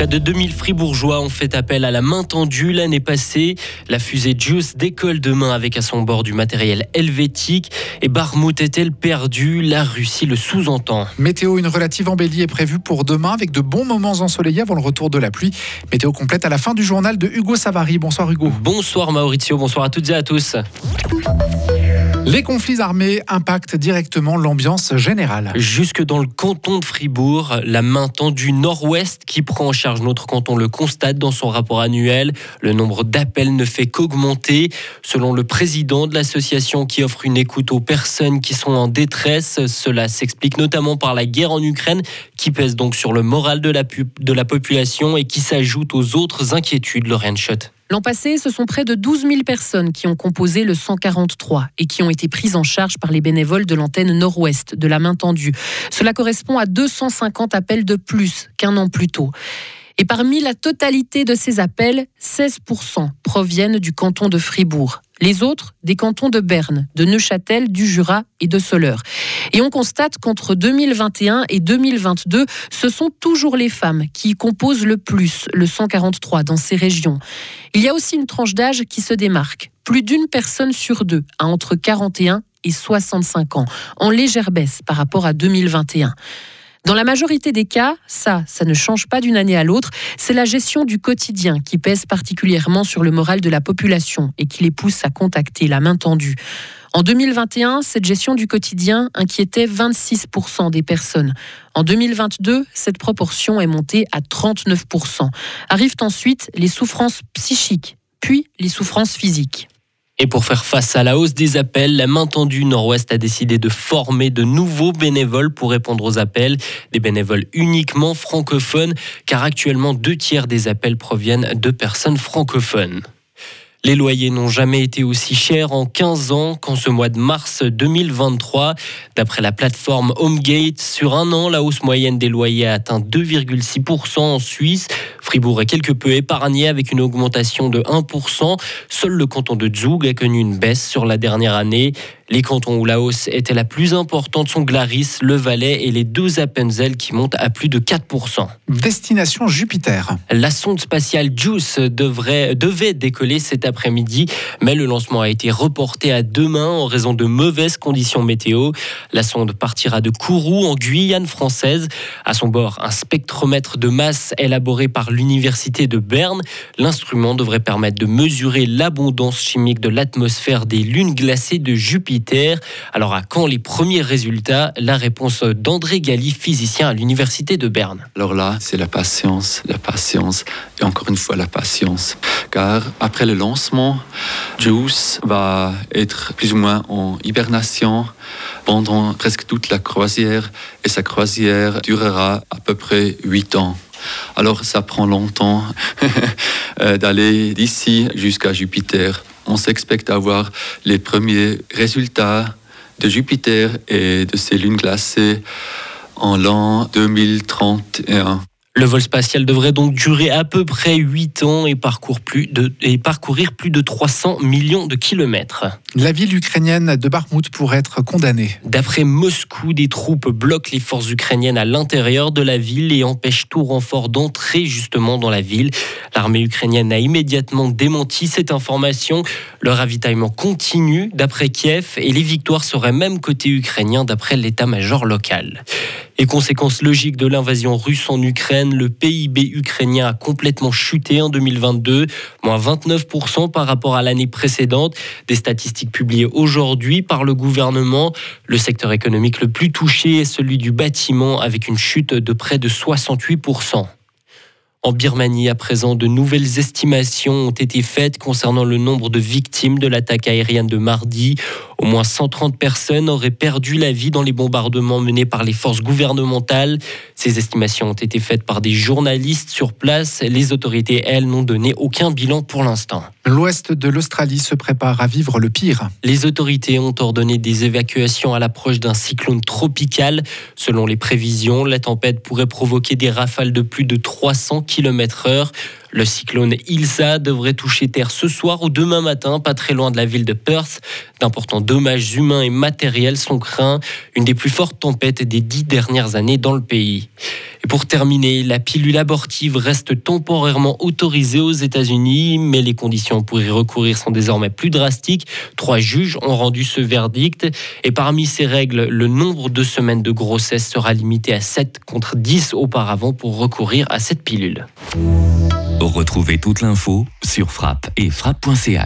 Près de 2000 fribourgeois ont fait appel à la main tendue l'année passée. La fusée Juice décolle demain avec à son bord du matériel helvétique. Et Barmouth est-elle perdue? La Russie le sous-entend. Météo, une relative embellie est prévue pour demain avec de bons moments ensoleillés avant le retour de la pluie. Météo complète à la fin du journal de Hugo Savary. Bonsoir Hugo. Bonsoir Maurizio, bonsoir à toutes et à tous. Les conflits armés impactent directement l'ambiance générale. Jusque dans le canton de Fribourg, la main tendue nord-ouest qui prend en charge notre canton le constate dans son rapport annuel. Le nombre d'appels ne fait qu'augmenter. Selon le président de l'association qui offre une écoute aux personnes qui sont en détresse, cela s'explique notamment par la guerre en Ukraine qui pèse donc sur le moral de la, population et qui s'ajoute aux autres inquiétudes, Lorraine Schott. L'an passé, ce sont près de 12 000 personnes qui ont composé le 143 et qui ont été prises en charge par les bénévoles de l'antenne nord-ouest de la main tendue. Cela correspond à 250 appels de plus qu'un an plus tôt. Et parmi la totalité de ces appels, 16% proviennent du canton de Fribourg. Les autres, des cantons de Berne, de Neuchâtel, du Jura et de Soleure. Et on constate qu'entre 2021 et 2022, ce sont toujours les femmes qui composent le plus le 143 dans ces régions. Il y a aussi une tranche d'âge qui se démarque. Plus d'une personne sur deux a entre 41 et 65 ans, en légère baisse par rapport à 2021. Dans la majorité des cas, ça, ça ne change pas d'une année à l'autre. C'est la gestion du quotidien qui pèse particulièrement sur le moral de la population et qui les pousse à contacter la main tendue. En 2021, cette gestion du quotidien inquiétait 26% des personnes. En 2022, cette proportion est montée à 39%. Arrivent ensuite les souffrances psychiques, puis les souffrances physiques. Et pour faire face à la hausse des appels, la main tendue Nord-Ouest a décidé de former de nouveaux bénévoles pour répondre aux appels, des bénévoles uniquement francophones, car actuellement deux tiers des appels proviennent de personnes francophones. Les loyers n'ont jamais été aussi chers en 15 ans qu'en ce mois de mars 2023. D'après la plateforme HomeGate, sur un an, la hausse moyenne des loyers a atteint 2,6% en Suisse. Fribourg est quelque peu épargné avec une augmentation de 1%. Seul le canton de Zug a connu une baisse sur la dernière année. Les cantons où la hausse était la plus importante sont Glaris, Le Valais et les deux Appenzell qui montent à plus de 4%. Destination Jupiter. La sonde spatiale JUICE devrait, devait décoller cet après-midi, mais le lancement a été reporté à demain en raison de mauvaises conditions météo. La sonde partira de Kourou en Guyane française. À son bord, un spectromètre de masse élaboré par l'Université de Berne. L'instrument devrait permettre de mesurer l'abondance chimique de l'atmosphère des lunes glacées de Jupiter alors à quand les premiers résultats? La réponse d'André Galli, physicien à l'Université de Berne. Alors là, c'est la patience, la patience et encore une fois la patience. Car après le lancement, JUICE va être plus ou moins en hibernation pendant presque toute la croisière et sa croisière durera à peu près 8 ans. Alors ça prend longtemps euh, d'aller d'ici jusqu'à Jupiter on s'expecte avoir les premiers résultats de Jupiter et de ses lunes glacées en l'an 2031. Le vol spatial devrait donc durer à peu près 8 ans et, plus de, et, parcourir plus de 300 millions de kilomètres. La ville ukrainienne de Bakhmut pourrait être condamnée. D'après Moscou, des troupes bloquent les forces ukrainiennes à l'intérieur de la ville et empêchent tout renfort d'entrer justement dans la ville. L'armée ukrainienne a immédiatement démenti cette information. Le ravitaillement continue d'après Kiev et les victoires seraient même côté ukrainien d'après l'état-major local. Et conséquence logique de l'invasion russe en Ukraine, le PIB ukrainien a complètement chuté en 2022, moins 29% par rapport à l'année précédente. Des statistiques publiées aujourd'hui par le gouvernement. Le secteur économique le plus touché est celui du bâtiment avec une chute de près de 68%. En Birmanie, à présent, de nouvelles estimations ont été faites concernant le nombre de victimes de l'attaque aérienne de mardi. Au moins 130 personnes auraient perdu la vie dans les bombardements menés par les forces gouvernementales. Ces estimations ont été faites par des journalistes sur place. Les autorités, elles, n'ont donné aucun bilan pour l'instant. L'ouest de l'Australie se prépare à vivre le pire. Les autorités ont ordonné des évacuations à l'approche d'un cyclone tropical. Selon les prévisions, la tempête pourrait provoquer des rafales de plus de 300 km/h. Le cyclone Ilsa devrait toucher terre ce soir ou demain matin, pas très loin de la ville de Perth. D'importants dommages humains et matériels sont craints, une des plus fortes tempêtes des dix dernières années dans le pays. Et Pour terminer, la pilule abortive reste temporairement autorisée aux États-Unis, mais les conditions pour y recourir sont désormais plus drastiques. Trois juges ont rendu ce verdict et parmi ces règles, le nombre de semaines de grossesse sera limité à 7 contre 10 auparavant pour recourir à cette pilule. Retrouvez toute l'info sur frappe et frappe.ch.